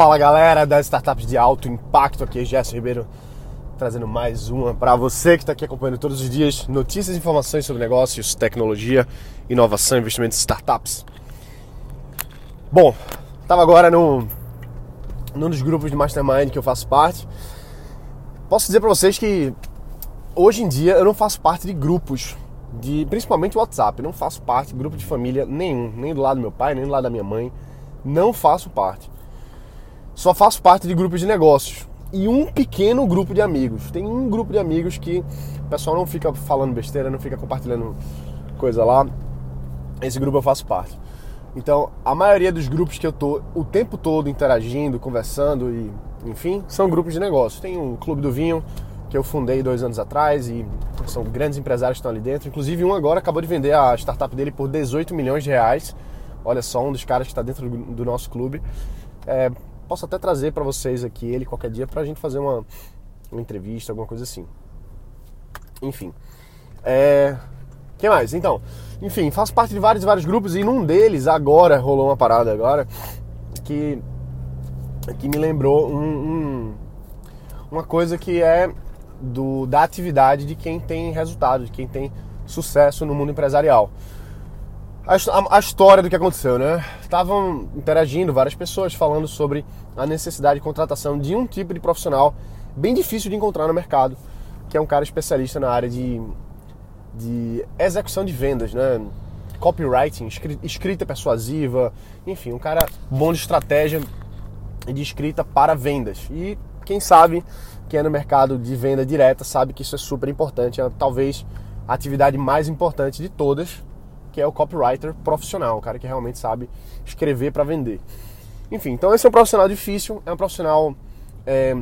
Fala galera das startups de alto impacto, aqui é Gerson Ribeiro trazendo mais uma para você que está aqui acompanhando todos os dias notícias e informações sobre negócios, tecnologia, inovação, investimentos em startups. Bom, estava agora no, num dos grupos de Mastermind que eu faço parte. Posso dizer para vocês que hoje em dia eu não faço parte de grupos, de principalmente WhatsApp, eu não faço parte de grupo de família nenhum, nem do lado do meu pai, nem do lado da minha mãe, não faço parte só faço parte de grupos de negócios e um pequeno grupo de amigos. Tem um grupo de amigos que o pessoal não fica falando besteira, não fica compartilhando coisa lá. Esse grupo eu faço parte. Então, a maioria dos grupos que eu tô o tempo todo interagindo, conversando e, enfim, são grupos de negócios. Tem um Clube do Vinho que eu fundei dois anos atrás e são grandes empresários que estão ali dentro. Inclusive, um agora acabou de vender a startup dele por 18 milhões de reais. Olha só, um dos caras que está dentro do nosso clube. É, posso até trazer para vocês aqui ele qualquer dia para a gente fazer uma, uma, entrevista, alguma coisa assim. Enfim. É... que mais? Então, enfim, faço parte de vários vários grupos e num deles agora rolou uma parada agora que que me lembrou um, um, uma coisa que é do, da atividade de quem tem resultado, de quem tem sucesso no mundo empresarial a, a, história do que aconteceu, né? Estavam interagindo várias pessoas falando sobre a necessidade de contratação de um tipo de profissional bem difícil de encontrar no mercado, que é um cara especialista na área de, de execução de vendas, né? Copywriting, escrita persuasiva, enfim, um cara bom de estratégia de escrita para vendas. E quem sabe que é no mercado de venda direta sabe que isso é super importante, é talvez a atividade mais importante de todas que é o copywriter profissional, o cara que realmente sabe escrever para vender. Enfim, então esse é um profissional difícil, é um profissional é,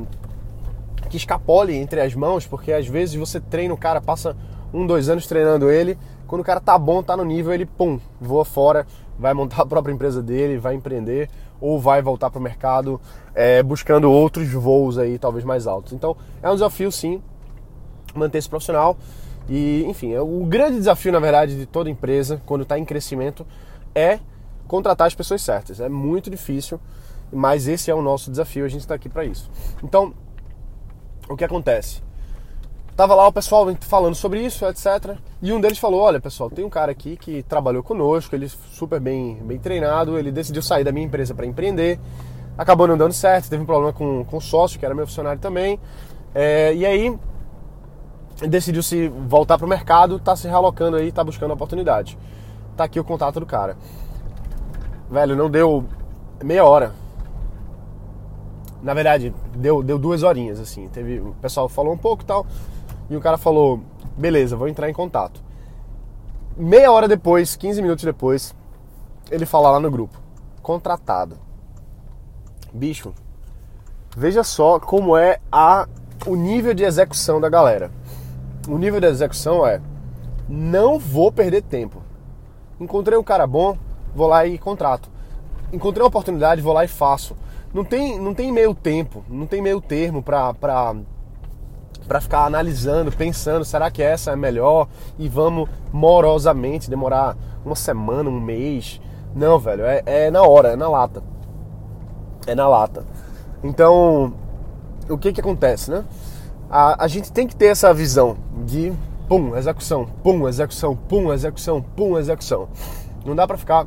que escapole entre as mãos, porque às vezes você treina o cara, passa um, dois anos treinando ele, quando o cara tá bom, tá no nível, ele pum, voa fora, vai montar a própria empresa dele, vai empreender ou vai voltar para o mercado é, buscando outros voos aí, talvez mais altos. Então é um desafio sim manter esse profissional. E, enfim, é o grande desafio, na verdade, de toda empresa, quando está em crescimento, é contratar as pessoas certas. É muito difícil, mas esse é o nosso desafio, a gente está aqui para isso. Então, o que acontece? Tava lá o pessoal falando sobre isso, etc. E um deles falou: Olha, pessoal, tem um cara aqui que trabalhou conosco, ele é super bem, bem treinado, ele decidiu sair da minha empresa para empreender, acabou não dando certo, teve um problema com, com o sócio, que era meu funcionário também. É, e aí decidiu se voltar para o mercado, está se realocando aí, está buscando oportunidade. Tá aqui o contato do cara. Velho, não deu meia hora. Na verdade, deu, deu duas horinhas, assim. Teve, o pessoal falou um pouco e tal. E o cara falou, beleza, vou entrar em contato. Meia hora depois, 15 minutos depois, ele fala lá no grupo. Contratado. Bicho, veja só como é a, o nível de execução da galera o nível de execução é: não vou perder tempo. Encontrei um cara bom, vou lá e contrato. Encontrei uma oportunidade, vou lá e faço. Não tem, não tem meio tempo, não tem meio termo para para ficar analisando, pensando, será que essa é melhor? E vamos morosamente demorar uma semana, um mês. Não, velho, é, é na hora, é na lata. É na lata. Então, o que que acontece, né? A, a gente tem que ter essa visão de pum, execução, pum, execução, pum, execução, pum, execução. Não dá para ficar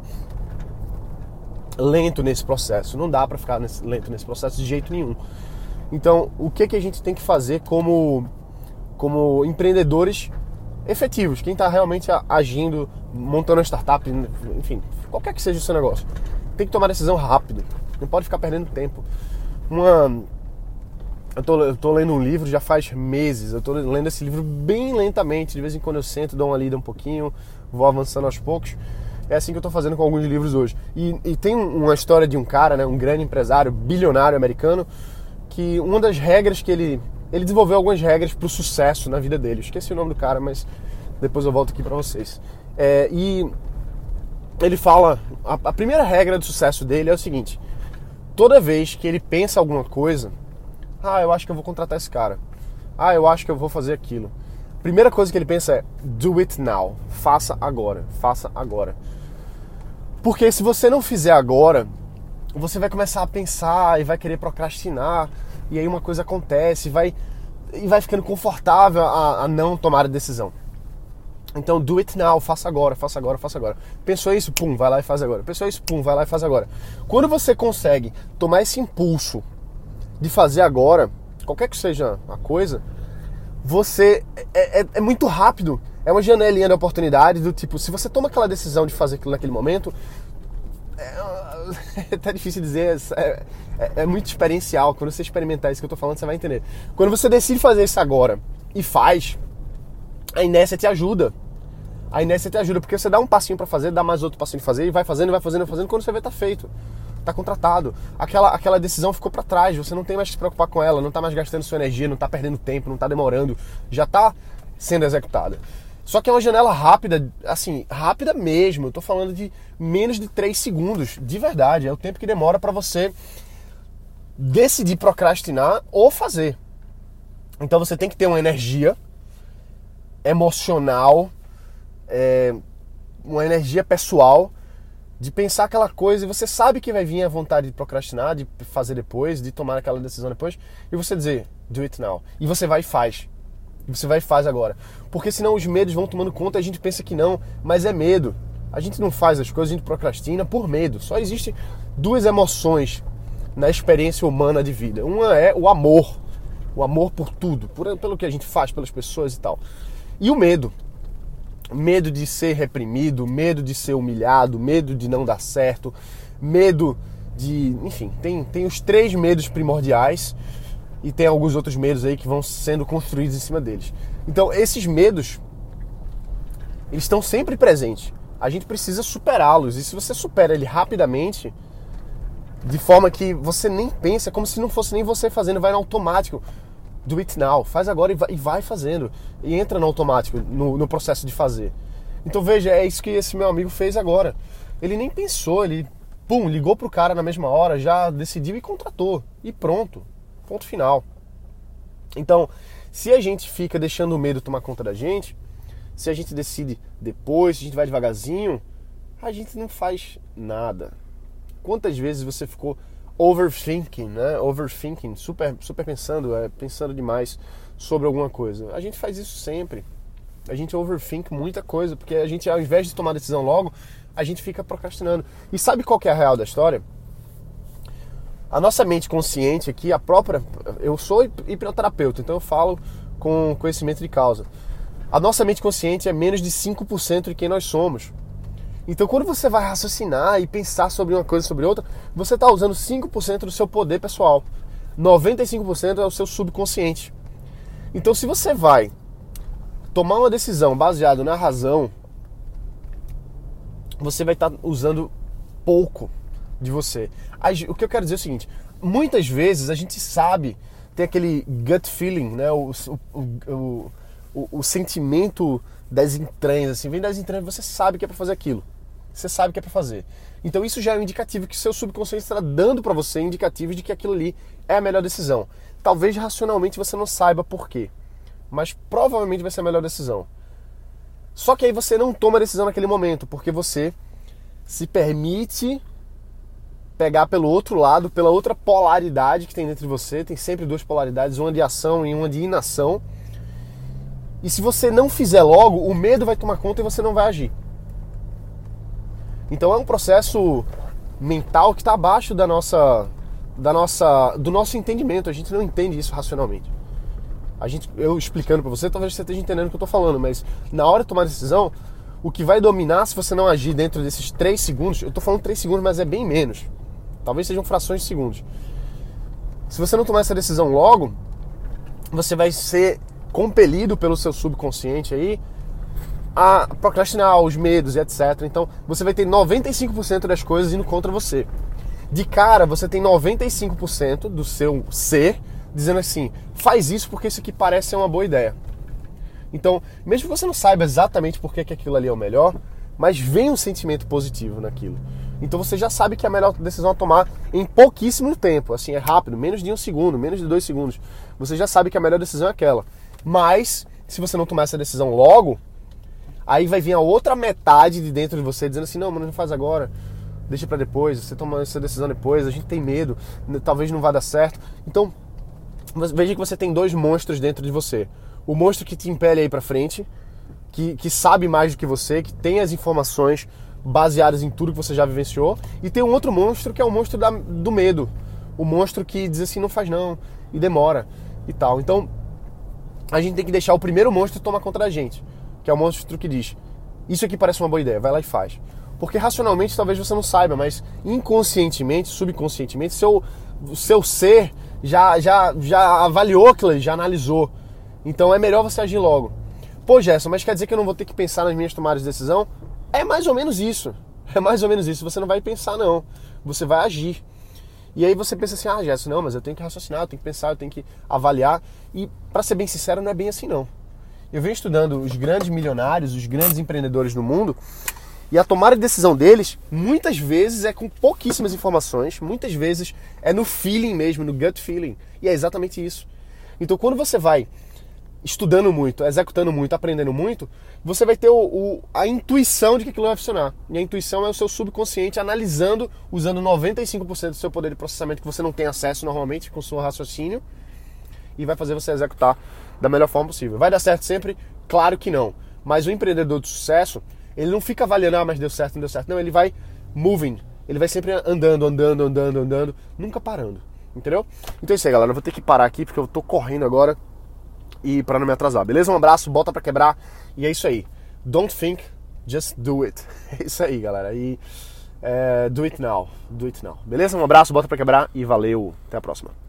lento nesse processo, não dá para ficar nesse, lento nesse processo de jeito nenhum. Então, o que que a gente tem que fazer como como empreendedores efetivos, quem está realmente agindo, montando uma startup, enfim, qualquer que seja o seu negócio, tem que tomar decisão rápido, não pode ficar perdendo tempo. Uma eu tô, eu tô lendo um livro já faz meses. Eu tô lendo esse livro bem lentamente. De vez em quando eu sento, dou uma lida um pouquinho, vou avançando aos poucos. É assim que eu tô fazendo com alguns livros hoje. E, e tem uma história de um cara, né, um grande empresário, bilionário americano, que uma das regras que ele. Ele desenvolveu algumas regras para o sucesso na vida dele. esqueci o nome do cara, mas depois eu volto aqui para vocês. É, e ele fala. A, a primeira regra do sucesso dele é o seguinte: toda vez que ele pensa alguma coisa, ah, eu acho que eu vou contratar esse cara. Ah, eu acho que eu vou fazer aquilo. Primeira coisa que ele pensa é do it now. Faça agora. Faça agora. Porque se você não fizer agora, você vai começar a pensar e vai querer procrastinar, e aí uma coisa acontece, e vai, e vai ficando confortável a, a não tomar a decisão. Então, do it now, faça agora, faça agora, faça agora. Pensou isso, pum, vai lá e faz agora. Pensou isso, pum, vai lá e faz agora. Quando você consegue tomar esse impulso de fazer agora, qualquer que seja a coisa, você é, é, é muito rápido. É uma janelinha de oportunidade do tipo, se você toma aquela decisão de fazer aquilo naquele momento, é, é até difícil dizer, é, é, é, muito experiencial. Quando você experimentar isso que eu tô falando, você vai entender. Quando você decide fazer isso agora e faz, a inércia te ajuda. A inércia te ajuda, porque você dá um passinho para fazer, dá mais outro passinho de fazer, e vai fazendo, vai fazendo, vai fazendo, quando você vê tá feito. Tá contratado. Aquela, aquela decisão ficou para trás, você não tem mais que se preocupar com ela, não tá mais gastando sua energia, não tá perdendo tempo, não tá demorando, já tá sendo executada. Só que é uma janela rápida, assim, rápida mesmo. Eu tô falando de menos de 3 segundos, de verdade. É o tempo que demora para você decidir procrastinar ou fazer. Então você tem que ter uma energia emocional, é, uma energia pessoal de pensar aquela coisa e você sabe que vai vir a vontade de procrastinar, de fazer depois, de tomar aquela decisão depois, e você dizer, do it now. E você vai e faz. E você vai e faz agora. Porque senão os medos vão tomando conta e a gente pensa que não, mas é medo. A gente não faz as coisas, a gente procrastina por medo. Só existem duas emoções na experiência humana de vida. Uma é o amor, o amor por tudo, por, pelo que a gente faz, pelas pessoas e tal. E o medo, medo de ser reprimido, medo de ser humilhado, medo de não dar certo, medo de. Enfim, tem, tem os três medos primordiais e tem alguns outros medos aí que vão sendo construídos em cima deles. Então, esses medos, eles estão sempre presentes. A gente precisa superá-los. E se você supera ele rapidamente, de forma que você nem pensa, como se não fosse nem você fazendo, vai no automático do it now, faz agora e vai, fazendo. E entra no automático, no, no, processo de fazer. Então veja, é isso que esse meu amigo fez agora. Ele nem pensou, ele, pum, ligou pro cara na mesma hora, já decidiu e contratou. E pronto. Ponto final. Então, se a gente fica deixando o medo tomar conta da gente, se a gente decide depois, se a gente vai devagarzinho, a gente não faz nada. Quantas vezes você ficou overthinking, né? Overthinking, super, super pensando, é, pensando demais sobre alguma coisa. A gente faz isso sempre. A gente overthink muita coisa, porque a gente, ao invés de tomar decisão logo, a gente fica procrastinando. E sabe qual que é a real da história? A nossa mente consciente aqui, a própria. Eu sou hipnoterapeuta, então eu falo com conhecimento de causa. A nossa mente consciente é menos de 5% de quem nós somos. Então, quando você vai raciocinar e pensar sobre uma coisa sobre outra, você está usando 5% do seu poder pessoal. 95% é o seu subconsciente. Então, se você vai tomar uma decisão baseada na razão, você vai estar tá usando pouco de você. O que eu quero dizer é o seguinte: muitas vezes a gente sabe, tem aquele gut feeling, né? o, o, o, o, o sentimento das entranhas, assim, vem das entranhas, você sabe que é para fazer aquilo. Você sabe que é para fazer. Então isso já é um indicativo que seu subconsciente está dando para você indicativo de que aquilo ali é a melhor decisão. Talvez racionalmente você não saiba por quê, mas provavelmente vai ser a melhor decisão. Só que aí você não toma a decisão naquele momento, porque você se permite pegar pelo outro lado, pela outra polaridade que tem dentro de você. Tem sempre duas polaridades, uma de ação e uma de inação. E se você não fizer logo, o medo vai tomar conta e você não vai agir. Então é um processo mental que está abaixo da nossa, da nossa, do nosso entendimento. A gente não entende isso racionalmente. A gente, eu explicando para você, talvez você esteja entendendo o que eu estou falando, mas na hora de tomar a decisão, o que vai dominar se você não agir dentro desses 3 segundos, eu estou falando 3 segundos, mas é bem menos. Talvez sejam frações de segundos. Se você não tomar essa decisão logo, você vai ser compelido pelo seu subconsciente aí a procrastinar, os medos e etc. Então você vai ter 95% das coisas indo contra você. De cara, você tem 95% do seu ser dizendo assim: faz isso porque isso aqui parece ser uma boa ideia. Então, mesmo que você não saiba exatamente por que, que aquilo ali é o melhor, mas vem um sentimento positivo naquilo. Então você já sabe que é a melhor decisão a tomar em pouquíssimo tempo. Assim, é rápido, menos de um segundo, menos de dois segundos. Você já sabe que a melhor decisão é aquela. Mas, se você não tomar essa decisão logo, aí vai vir a outra metade de dentro de você dizendo assim, não, mas não faz agora. deixa para depois, você toma essa decisão depois, a gente tem medo, talvez não vá dar certo. Então, veja que você tem dois monstros dentro de você. O monstro que te impele aí para frente, que, que sabe mais do que você, que tem as informações baseadas em tudo que você já vivenciou, e tem um outro monstro que é o monstro da, do medo. O monstro que diz assim, não faz não, e demora, e tal. Então, a gente tem que deixar o primeiro monstro tomar conta da gente, que é o monstro que diz, isso aqui parece uma boa ideia, vai lá e faz. Porque racionalmente talvez você não saiba, mas inconscientemente, subconscientemente, seu, seu ser já, já, já avaliou aquilo, já analisou. Então é melhor você agir logo. Pô, Gerson, mas quer dizer que eu não vou ter que pensar nas minhas tomadas de decisão? É mais ou menos isso. É mais ou menos isso. Você não vai pensar, não. Você vai agir. E aí você pensa assim, ah, Gerson, não, mas eu tenho que raciocinar, eu tenho que pensar, eu tenho que avaliar. E, para ser bem sincero, não é bem assim, não. Eu venho estudando os grandes milionários, os grandes empreendedores do mundo, e a tomada de decisão deles, muitas vezes é com pouquíssimas informações, muitas vezes é no feeling mesmo, no gut feeling. E é exatamente isso. Então, quando você vai estudando muito, executando muito, aprendendo muito, você vai ter o, o, a intuição de que aquilo vai funcionar. E a intuição é o seu subconsciente analisando, usando 95% do seu poder de processamento que você não tem acesso normalmente com o seu raciocínio e vai fazer você executar da melhor forma possível. Vai dar certo sempre? Claro que não. Mas o empreendedor de sucesso, ele não fica avaliando, ah, mas deu certo, não deu certo. Não, ele vai moving. Ele vai sempre andando, andando, andando, andando, nunca parando. Entendeu? Então é isso aí, galera. Eu vou ter que parar aqui porque eu tô correndo agora e para não me atrasar. Beleza? Um abraço, bota para quebrar. E é isso aí. Don't think, just do it. É isso aí, galera. E é, do it now. Do it now. Beleza? Um abraço, bota para quebrar e valeu. Até a próxima.